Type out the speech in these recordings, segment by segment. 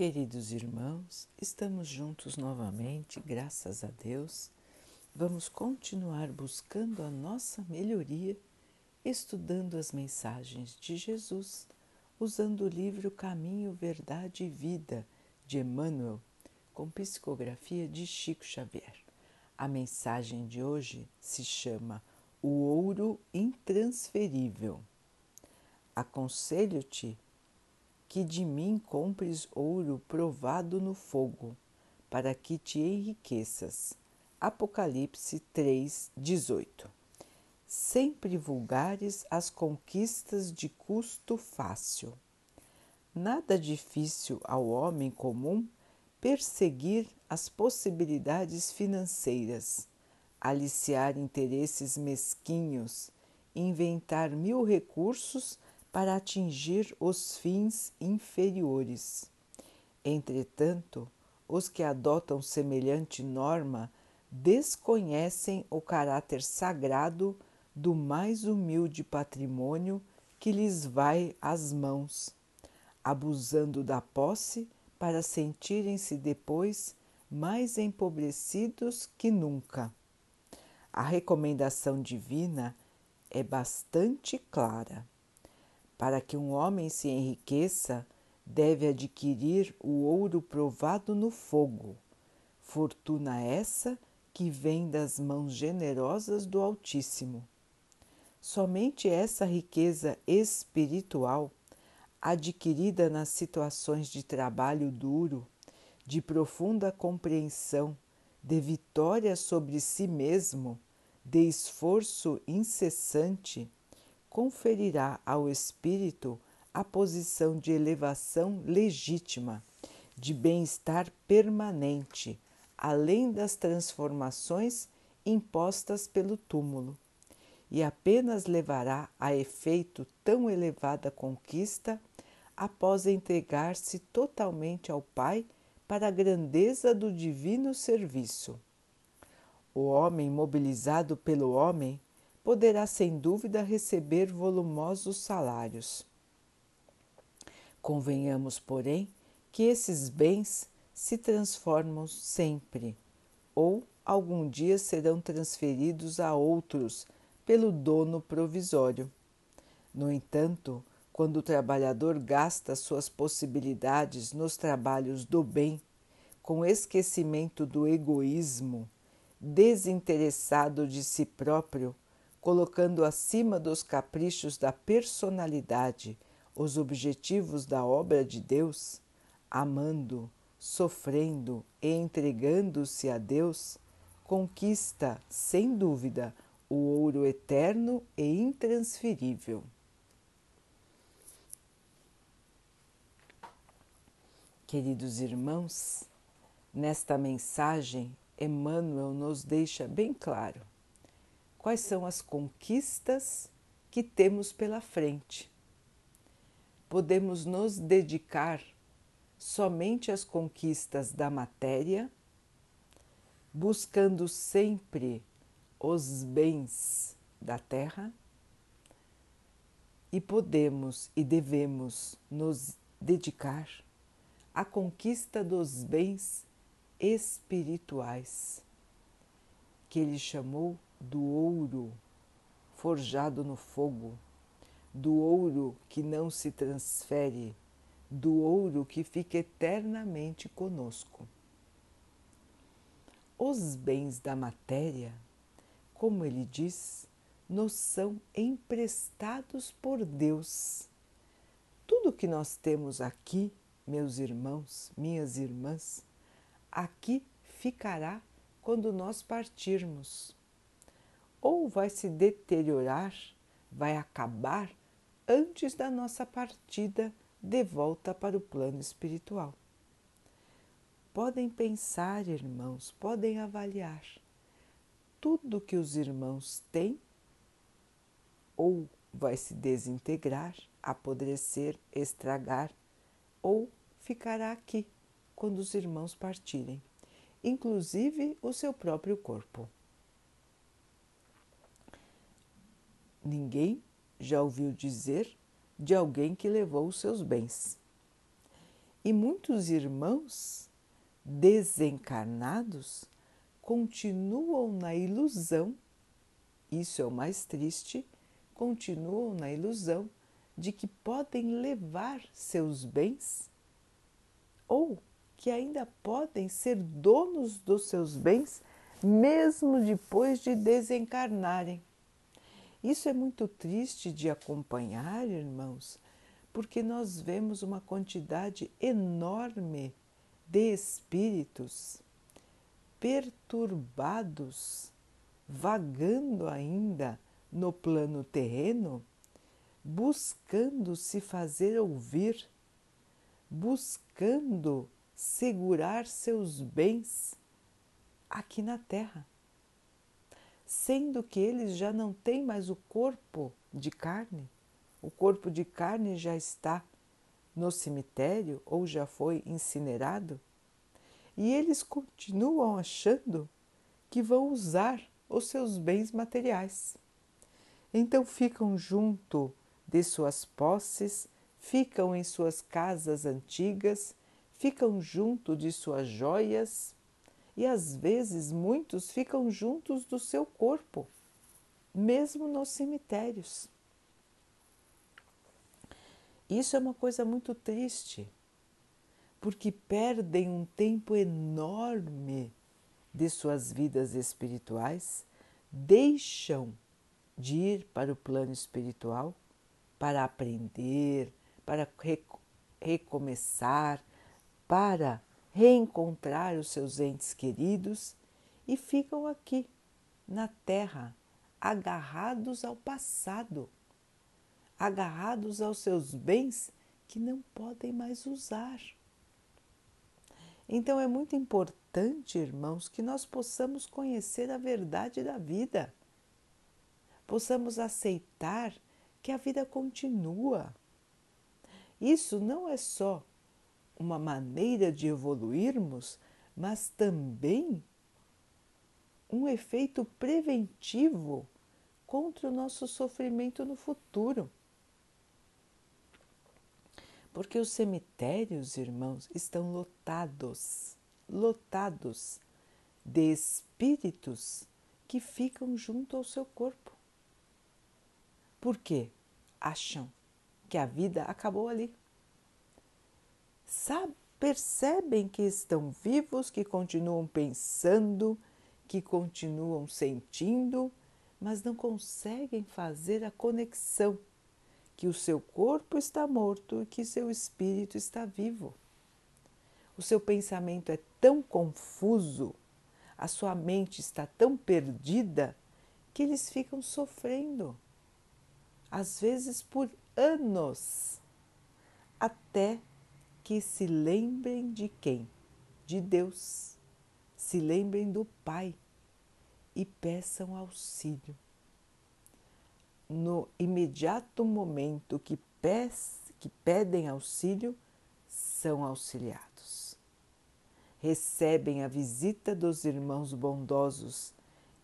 Queridos irmãos, estamos juntos novamente, graças a Deus. Vamos continuar buscando a nossa melhoria, estudando as mensagens de Jesus, usando o livro Caminho, Verdade e Vida de Emmanuel, com psicografia de Chico Xavier. A mensagem de hoje se chama O Ouro Intransferível. Aconselho-te que de mim compres ouro provado no fogo, para que te enriqueças. Apocalipse 3, 18. Sempre vulgares as conquistas de custo fácil. Nada difícil ao homem comum perseguir as possibilidades financeiras, aliciar interesses mesquinhos, inventar mil recursos para atingir os fins inferiores. Entretanto, os que adotam semelhante norma desconhecem o caráter sagrado do mais humilde patrimônio que lhes vai às mãos, abusando da posse para sentirem-se depois mais empobrecidos que nunca. A recomendação divina é bastante clara. Para que um homem se enriqueça, deve adquirir o ouro provado no fogo, fortuna essa que vem das mãos generosas do Altíssimo. Somente essa riqueza espiritual, adquirida nas situações de trabalho duro, de profunda compreensão, de vitória sobre si mesmo, de esforço incessante, conferirá ao espírito a posição de elevação legítima, de bem-estar permanente, além das transformações impostas pelo túmulo, e apenas levará a efeito tão elevada conquista após entregar-se totalmente ao Pai para a grandeza do divino serviço. O homem mobilizado pelo homem poderá sem dúvida receber volumosos salários. Convenhamos, porém, que esses bens se transformam sempre ou algum dia serão transferidos a outros pelo dono provisório. No entanto, quando o trabalhador gasta suas possibilidades nos trabalhos do bem, com esquecimento do egoísmo, desinteressado de si próprio, colocando acima dos caprichos da personalidade os objetivos da obra de Deus, amando, sofrendo e entregando-se a Deus, conquista, sem dúvida, o ouro eterno e intransferível. Queridos irmãos, nesta mensagem, Emmanuel nos deixa bem claro quais são as conquistas que temos pela frente. Podemos nos dedicar somente às conquistas da matéria, buscando sempre os bens da terra, e podemos e devemos nos dedicar à conquista dos bens espirituais, que ele chamou do ouro forjado no fogo, do ouro que não se transfere, do ouro que fica eternamente conosco. Os bens da matéria, como ele diz, nos são emprestados por Deus. Tudo que nós temos aqui, meus irmãos, minhas irmãs, aqui ficará quando nós partirmos ou vai se deteriorar, vai acabar antes da nossa partida de volta para o plano espiritual. Podem pensar, irmãos, podem avaliar. Tudo que os irmãos têm ou vai se desintegrar, apodrecer, estragar, ou ficará aqui quando os irmãos partirem, inclusive o seu próprio corpo. Ninguém já ouviu dizer de alguém que levou os seus bens. E muitos irmãos desencarnados continuam na ilusão, isso é o mais triste, continuam na ilusão de que podem levar seus bens ou que ainda podem ser donos dos seus bens mesmo depois de desencarnarem. Isso é muito triste de acompanhar, irmãos, porque nós vemos uma quantidade enorme de espíritos perturbados, vagando ainda no plano terreno, buscando se fazer ouvir, buscando segurar seus bens aqui na Terra, sendo que eles já não têm mais o corpo de carne, o corpo de carne já está no cemitério ou já foi incinerado, e eles continuam achando que vão usar os seus bens materiais. Então ficam junto de suas posses, ficam em suas casas antigas, ficam junto de suas joias e às vezes muitos ficam juntos do seu corpo, mesmo nos cemitérios. Isso é uma coisa muito triste, porque perdem um tempo enorme de suas vidas espirituais, deixam de ir para o plano espiritual para aprender, para recomeçar, para reencontrar os seus entes queridos e ficam aqui, na Terra, agarrados ao passado, agarrados aos seus bens que não podem mais usar. Então é muito importante, irmãos, que nós possamos conhecer a verdade da vida, possamos aceitar que a vida continua. Isso não é só uma maneira de evoluirmos, mas também um efeito preventivo contra o nosso sofrimento no futuro. Porque os cemitérios, irmãos, estão lotados, lotados de espíritos que ficam junto ao seu corpo. Por quê? Acham que a vida acabou ali sabe, percebem que estão vivos, que continuam pensando, que continuam sentindo, mas não conseguem fazer a conexão que o seu corpo está morto e que seu espírito está vivo. O seu pensamento é tão confuso, a sua mente está tão perdida que eles ficam sofrendo, às vezes por anos, até que se lembrem de quem? De Deus. Se lembrem do Pai e peçam auxílio. No imediato momento que, que pedem auxílio, são auxiliados. Recebem a visita dos irmãos bondosos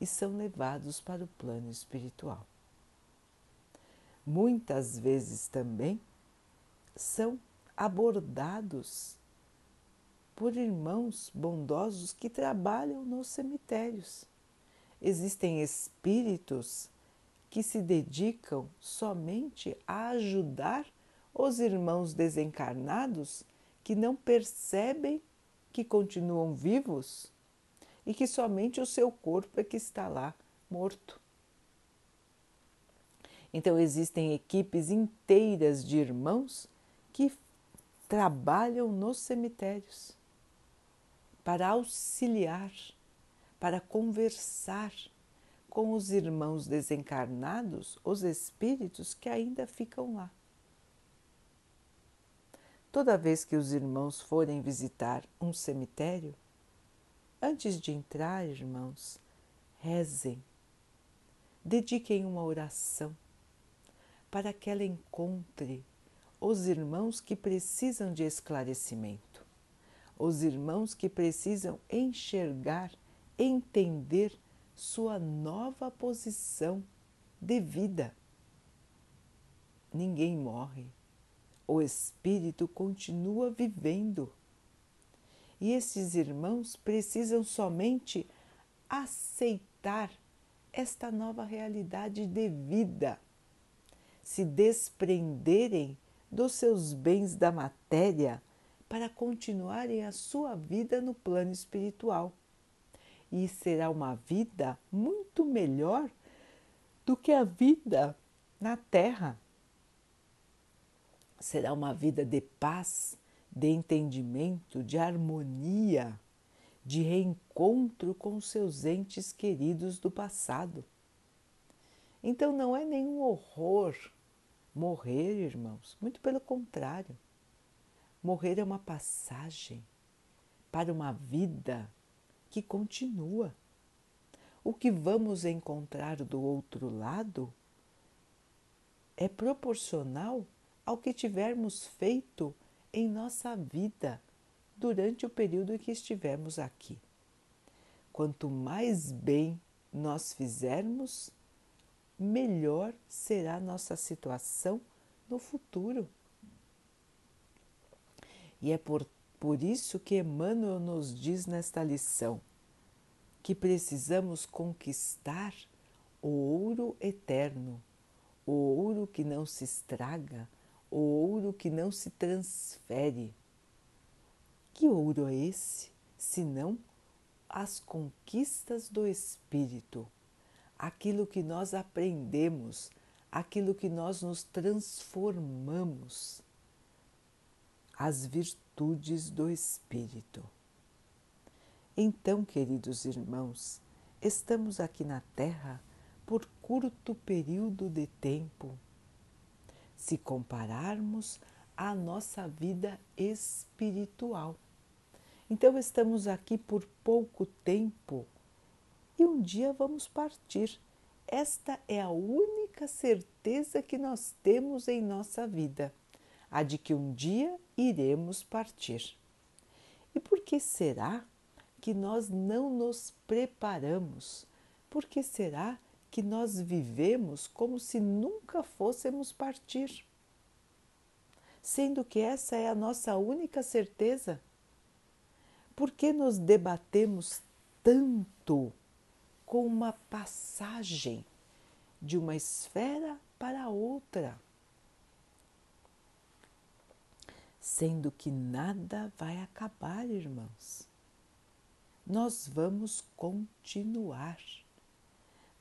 e são levados para o plano espiritual. Muitas vezes também são abordados por irmãos bondosos que trabalham nos cemitérios. Existem espíritos que se dedicam somente a ajudar os irmãos desencarnados que não percebem que continuam vivos e que somente o seu corpo é que está lá morto. Então existem equipes inteiras de irmãos que trabalham nos cemitérios para auxiliar, para conversar com os irmãos desencarnados, os espíritos que ainda ficam lá. Toda vez que os irmãos forem visitar um cemitério, antes de entrar, irmãos, rezem, dediquem uma oração para que ela encontre os irmãos que precisam de esclarecimento, os irmãos que precisam enxergar, entender sua nova posição de vida. Ninguém morre, o espírito continua vivendo. E esses irmãos precisam somente aceitar esta nova realidade de vida, se desprenderem dos seus bens da matéria para continuarem a sua vida no plano espiritual. E será uma vida muito melhor do que a vida na terra. Será uma vida de paz, de entendimento, de harmonia, de reencontro com seus entes queridos do passado. Então não é nenhum horror morrer, irmãos, muito pelo contrário. Morrer é uma passagem para uma vida que continua. O que vamos encontrar do outro lado é proporcional ao que tivermos feito em nossa vida durante o período em que estivermos aqui. Quanto mais bem nós fizermos, melhor será nossa situação no futuro. E é por, por isso que Emmanuel nos diz nesta lição que precisamos conquistar o ouro eterno, o ouro que não se estraga, o ouro que não se transfere. Que ouro é esse, senão as conquistas do Espírito, aquilo que nós aprendemos, aquilo que nós nos transformamos, as virtudes do Espírito. Então, queridos irmãos, estamos aqui na Terra por curto período de tempo. Se compararmos à nossa vida espiritual. Então, estamos aqui por pouco tempo e um dia vamos partir. Esta é a única certeza que nós temos em nossa vida, a de que um dia iremos partir. E por que será que nós não nos preparamos? Por que será que nós vivemos como se nunca fôssemos partir? Sendo que essa é a nossa única certeza por que nos debatemos tanto com uma passagem de uma esfera para outra? Sendo que nada vai acabar, irmãos. Nós vamos continuar.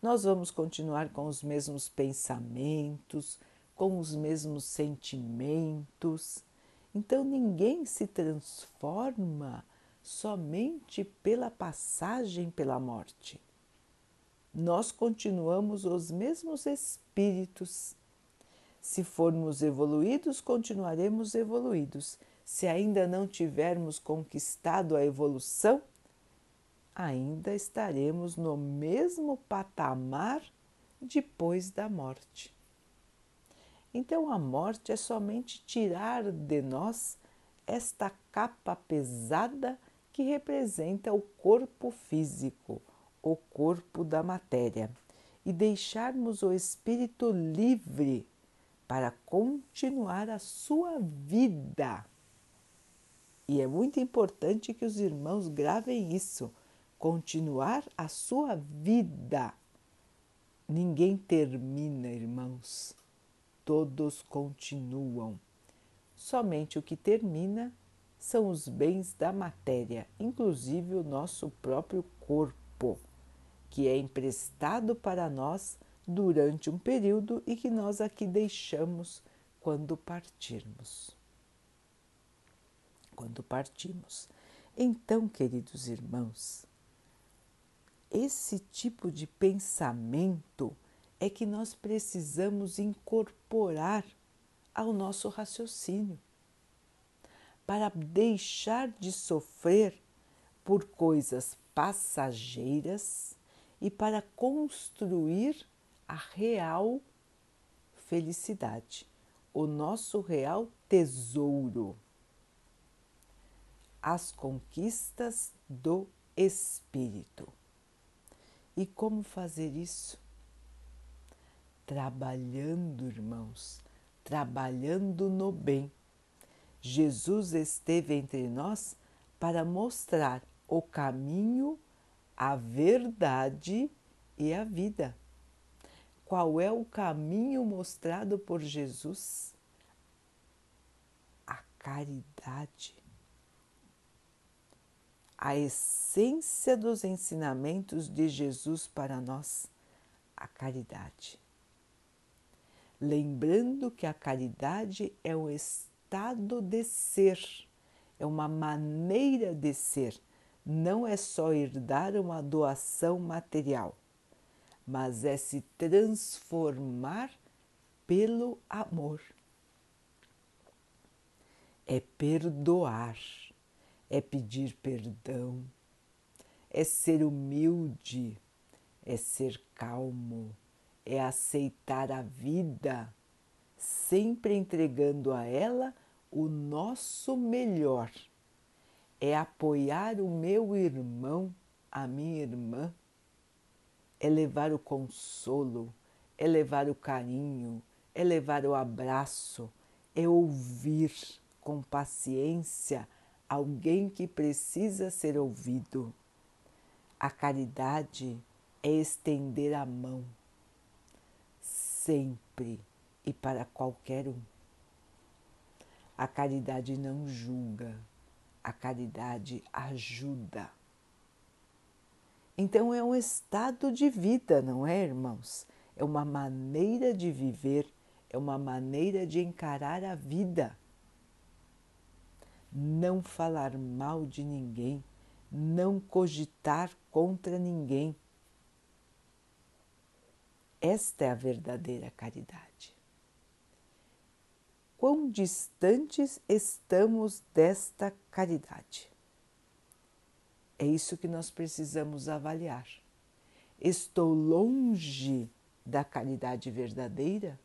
Nós vamos continuar com os mesmos pensamentos, com os mesmos sentimentos. Então ninguém se transforma somente pela passagem pela morte. Nós continuamos os mesmos espíritos. Se formos evoluídos, continuaremos evoluídos. Se ainda não tivermos conquistado a evolução, ainda estaremos no mesmo patamar depois da morte. Então, a morte é somente tirar de nós esta capa pesada que representa o corpo físico, o corpo da matéria, e deixarmos o espírito livre para continuar a sua vida. E é muito importante que os irmãos gravem isso: continuar a sua vida. Ninguém termina, irmãos, todos continuam. Somente o que termina são os bens da matéria, inclusive o nosso próprio corpo, que é emprestado para nós durante um período e que nós aqui deixamos quando partirmos. Quando partimos. Então, queridos irmãos, esse tipo de pensamento é que nós precisamos incorporar ao nosso raciocínio para deixar de sofrer por coisas passageiras e para construir a real felicidade, o nosso real tesouro, as conquistas do espírito. E como fazer isso? Trabalhando, irmãos, trabalhando no bem. Jesus esteve entre nós para mostrar o caminho, a verdade e a vida. Qual é o caminho mostrado por Jesus? A caridade. A essência dos ensinamentos de Jesus para nós, a caridade. Lembrando que a caridade é o estado de ser, é uma maneira de ser, não é só herdar uma doação material, mas é se transformar pelo amor. É perdoar, é pedir perdão, é ser humilde, é ser calmo, é aceitar a vida, sempre entregando a ela o nosso melhor. É apoiar o meu irmão, a minha irmã, é levar o consolo, é levar o carinho, é levar o abraço, é ouvir com paciência alguém que precisa ser ouvido. A caridade é estender a mão, sempre e para qualquer um. A caridade não julga, a caridade ajuda. Então é um estado de vida, não é, irmãos? É uma maneira de viver, é uma maneira de encarar a vida. Não falar mal de ninguém, não cogitar contra ninguém. Esta é a verdadeira caridade quão distantes estamos desta caridade. É isso que nós precisamos avaliar. Estou longe da caridade verdadeira?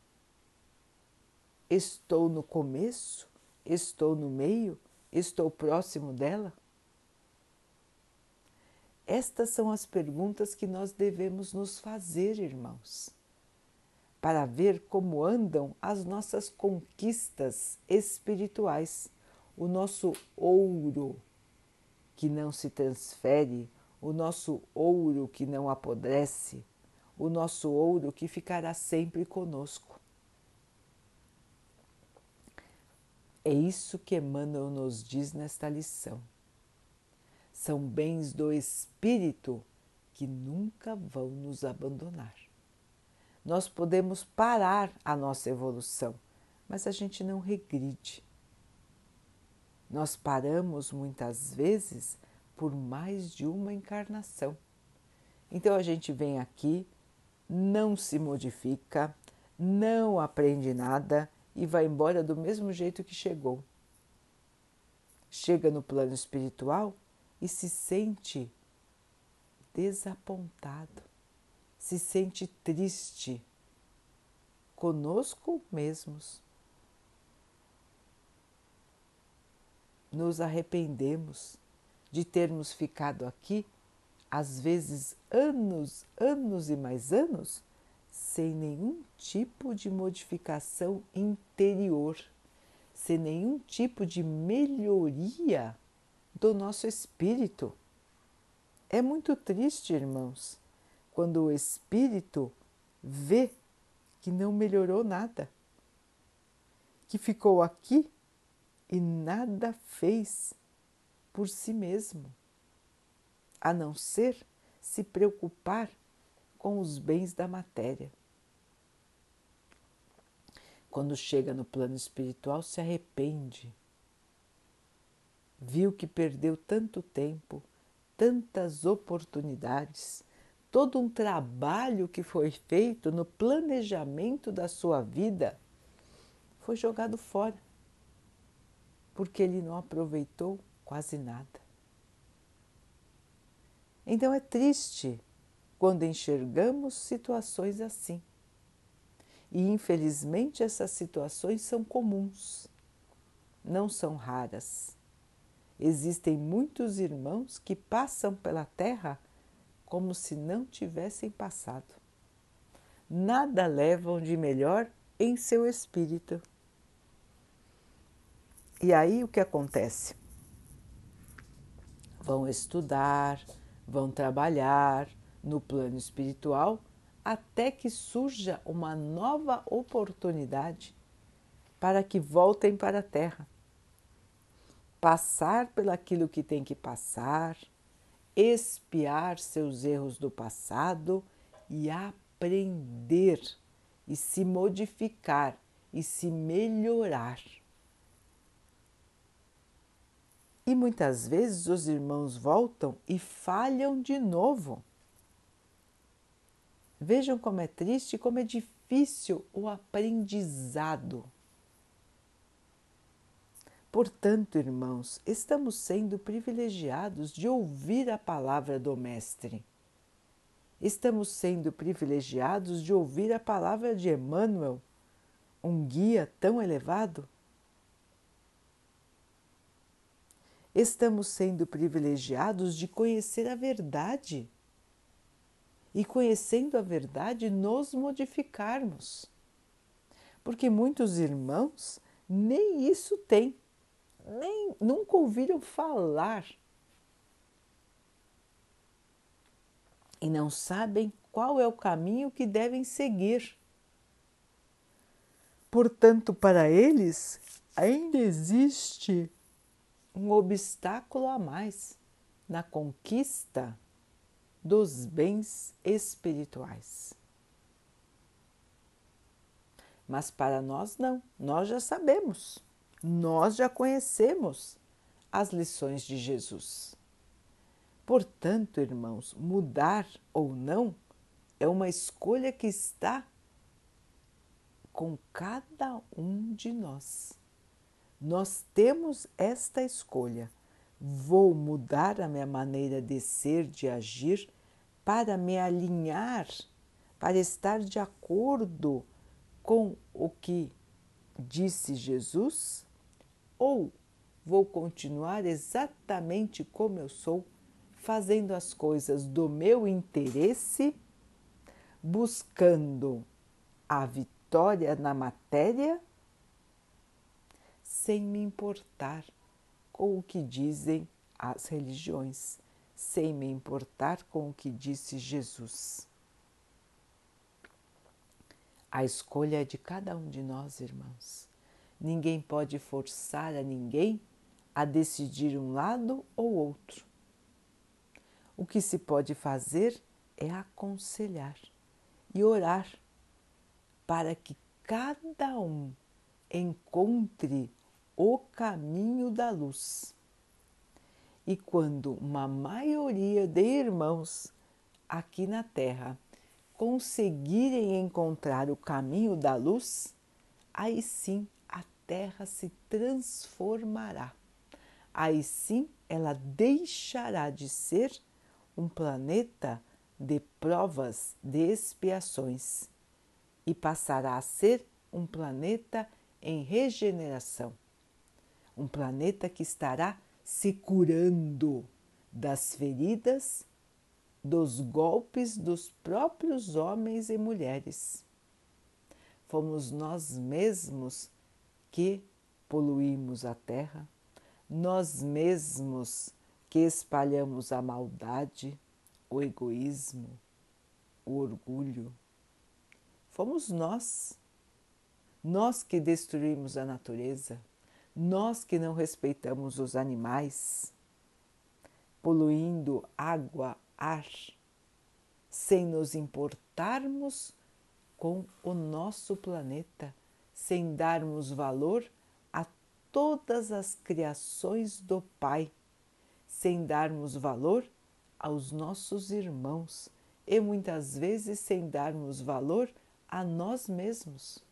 Estou no começo? Estou no meio? Estou próximo dela? Estas são as perguntas que nós devemos nos fazer, irmãos para ver como andam as nossas conquistas espirituais, o nosso ouro que não se transfere, o nosso ouro que não apodrece, o nosso ouro que ficará sempre conosco. É isso que Emmanuel nos diz nesta lição. São bens do espírito que nunca vão nos abandonar nós podemos parar a nossa evolução, mas a gente não regride. Nós paramos muitas vezes por mais de uma encarnação. Então a gente vem aqui, não se modifica, não aprende nada e vai embora do mesmo jeito que chegou. Chega no plano espiritual e se sente desapontado se sente triste conosco mesmos. Nos arrependemos de termos ficado aqui, às vezes anos, anos e mais anos, sem nenhum tipo de modificação interior, sem nenhum tipo de melhoria do nosso espírito. É muito triste, irmãos, quando o espírito vê que não melhorou nada, que ficou aqui e nada fez por si mesmo, a não ser se preocupar com os bens da matéria. Quando chega no plano espiritual, se arrepende. Viu que perdeu tanto tempo, tantas oportunidades todo um trabalho que foi feito no planejamento da sua vida foi jogado fora, porque ele não aproveitou quase nada. Então é triste quando enxergamos situações assim. E infelizmente essas situações são comuns, não são raras. Existem muitos irmãos que passam pela Terra como se não tivessem passado. Nada levam de melhor em seu espírito. E aí o que acontece? Vão estudar, vão trabalhar no plano espiritual até que surja uma nova oportunidade para que voltem para a Terra. Passar pelaquilo que tem que passar, espiar seus erros do passado e aprender e se modificar e se melhorar. E muitas vezes os irmãos voltam e falham de novo. Vejam como é triste, como é difícil o aprendizado. Portanto, irmãos, estamos sendo privilegiados de ouvir a palavra do Mestre. Estamos sendo privilegiados de ouvir a palavra de Emmanuel, um guia tão elevado. Estamos sendo privilegiados de conhecer a verdade e, conhecendo a verdade, nos modificarmos. Porque muitos irmãos nem isso têm nem nunca ouviram falar e não sabem qual é o caminho que devem seguir. Portanto, para eles ainda existe um obstáculo a mais na conquista dos bens espirituais. Mas para nós não, nós já sabemos nós já conhecemos as lições de Jesus. Portanto, irmãos, mudar ou não é uma escolha que está com cada um de nós. Nós temos esta escolha. Vou mudar a minha maneira de ser, de agir, para me alinhar, para estar de acordo com o que disse Jesus ou vou continuar exatamente como eu sou, fazendo as coisas do meu interesse, buscando a vitória na matéria, sem me importar com o que dizem as religiões, sem me importar com o que disse Jesus. A escolha é de cada um de nós, irmãos. Ninguém pode forçar a ninguém a decidir um lado ou outro. O que se pode fazer é aconselhar e orar para que cada um encontre o caminho da luz. E quando uma maioria de irmãos aqui na Terra conseguirem encontrar o caminho da luz, aí sim Terra se transformará. Aí sim ela deixará de ser um planeta de provas, de expiações e passará a ser um planeta em regeneração. Um planeta que estará se curando das feridas, dos golpes dos próprios homens e mulheres. Fomos nós mesmos que poluímos a terra, nós mesmos que espalhamos a maldade, o egoísmo, o orgulho. Fomos nós, nós que destruímos a natureza, nós que não respeitamos os animais, poluindo água, ar, sem nos importarmos com o nosso planeta sem darmos valor a todas as criações do Pai, sem darmos valor aos nossos irmãos e muitas vezes sem darmos valor a nós mesmos.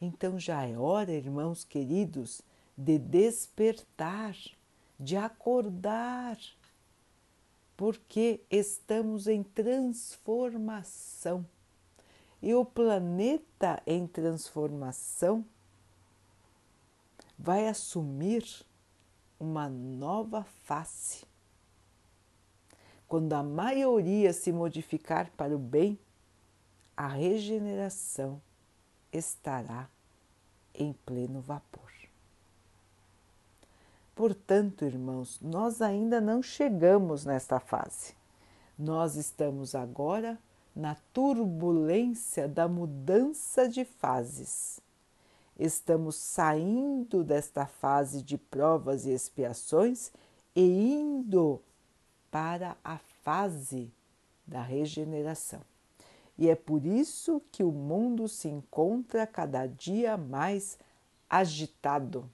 Então já é hora, irmãos queridos, de despertar, de acordar, porque estamos em transformação e o planeta em transformação vai assumir uma nova face. Quando a maioria se modificar para o bem, a regeneração estará em pleno vapor. Portanto, irmãos, nós ainda não chegamos nesta fase. Nós estamos agora na turbulência da mudança de fases. Estamos saindo desta fase de provas e expiações e indo para a fase da regeneração. E é por isso que o mundo se encontra cada dia mais agitado.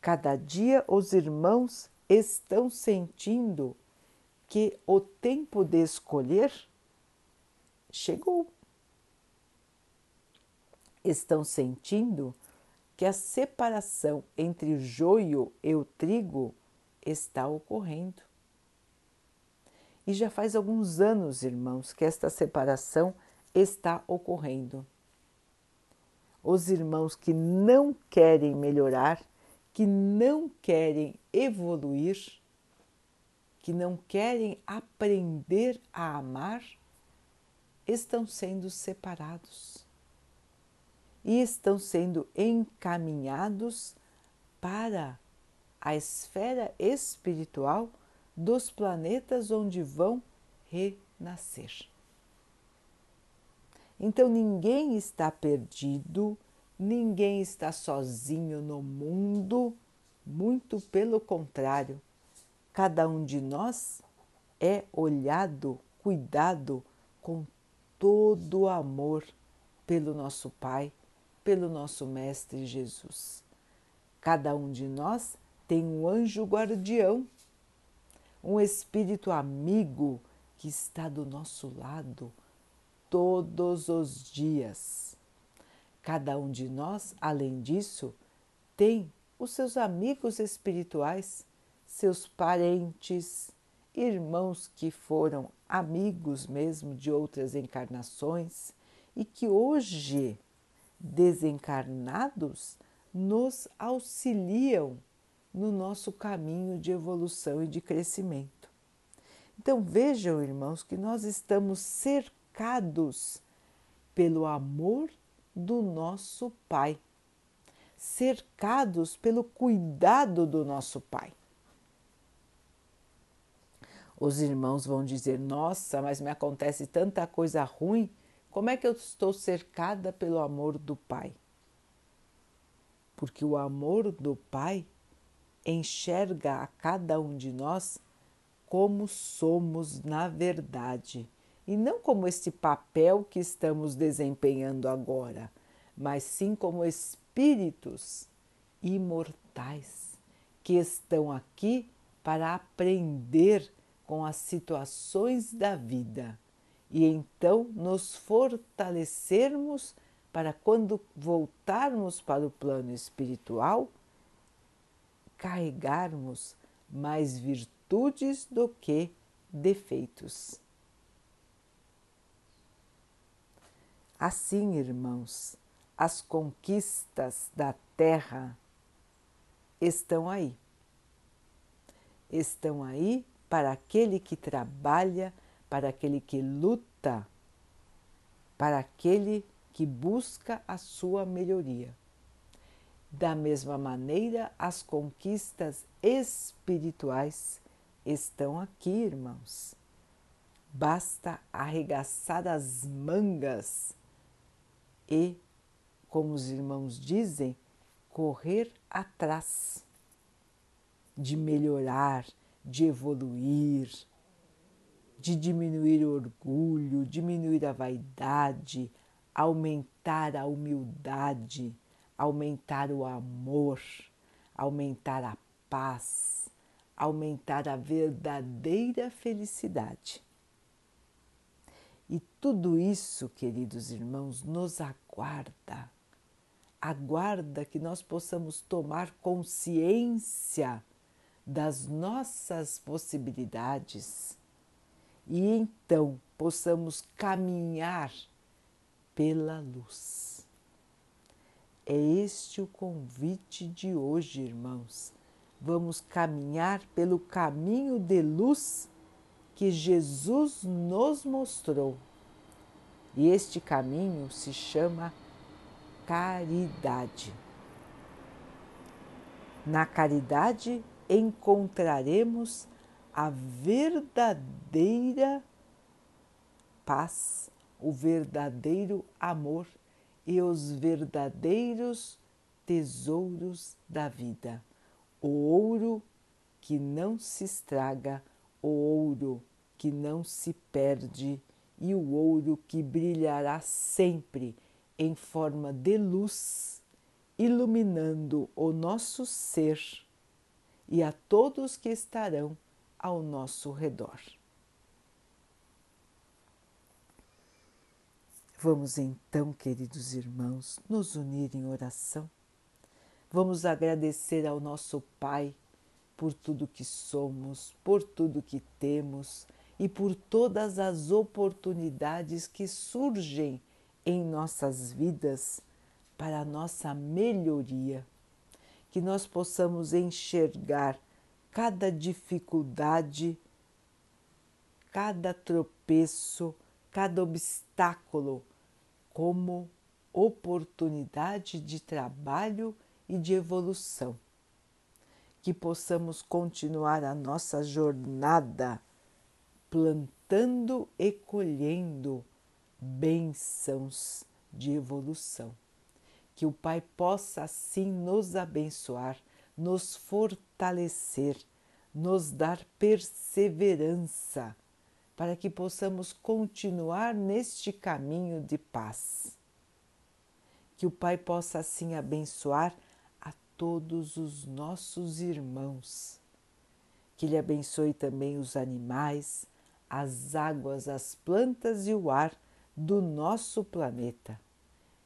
Cada dia os irmãos estão sentindo que o tempo de escolher chegou. Estão sentindo que a separação entre o joio e o trigo está ocorrendo. E já faz alguns anos, irmãos, que esta separação está ocorrendo. Os irmãos que não querem melhorar, que não querem evoluir, que não querem aprender a amar, estão sendo separados e estão sendo encaminhados para a esfera espiritual dos planetas onde vão renascer. Então ninguém está perdido, ninguém está sozinho no mundo, muito pelo contrário, cada um de nós é olhado, cuidado com todo o amor pelo nosso Pai, pelo nosso Mestre Jesus. Cada um de nós tem um anjo guardião um espírito amigo que está do nosso lado todos os dias. Cada um de nós, além disso, tem os seus amigos espirituais, seus parentes, irmãos que foram amigos mesmo de outras encarnações e que hoje, desencarnados, nos auxiliam no nosso caminho de evolução e de crescimento. Então vejam, irmãos, que nós estamos cercados pelo amor do nosso Pai, cercados pelo cuidado do nosso Pai. Os irmãos vão dizer: Nossa, mas me acontece tanta coisa ruim, como é que eu estou cercada pelo amor do Pai? Porque o amor do Pai enxerga a cada um de nós como somos na verdade e não como este papel que estamos desempenhando agora, mas sim como espíritos imortais que estão aqui para aprender com as situações da vida e então nos fortalecermos para quando voltarmos para o plano espiritual carregarmos mais virtudes do que defeitos. Assim, irmãos, as conquistas da terra estão aí. Estão aí para aquele que trabalha, para aquele que luta, para aquele que busca a sua melhoria. Da mesma maneira, as conquistas espirituais estão aqui, irmãos. Basta arregaçar as mangas e, como os irmãos dizem, correr atrás de melhorar, de evoluir, de diminuir o orgulho, diminuir a vaidade, aumentar a humildade aumentar o amor, aumentar a paz, aumentar a verdadeira felicidade. E tudo isso, queridos irmãos, nos aguarda. Aguarda que nós possamos tomar consciência das nossas possibilidades e então possamos caminhar pela luz. É este o convite de hoje, irmãos. Vamos caminhar pelo caminho de luz que Jesus nos mostrou. E este caminho se chama caridade. Na caridade encontraremos a verdadeira paz, o verdadeiro amor e os verdadeiros tesouros da vida. O ouro que não se estraga, o ouro que não se perde e o ouro que brilhará sempre em forma de luz, iluminando o nosso ser e a todos que estarão ao nosso redor. Vamos então, queridos irmãos, nos unir em oração. Vamos agradecer ao nosso Pai por tudo que somos, por tudo que temos e por todas as oportunidades que surgem em nossas vidas para a nossa melhoria. Que nós possamos enxergar cada dificuldade, cada tropeço, cada obstáculo como oportunidade de trabalho e de evolução. Que possamos continuar a nossa jornada plantando e colhendo bênçãos de evolução. Que o Pai possa assim nos abençoar, nos fortalecer, nos dar perseverança para que possamos continuar neste caminho de paz. Que o Pai possa assim abençoar a todos os nossos irmãos. Que Ele abençoe também os animais, as águas, as plantas e o ar do nosso planeta.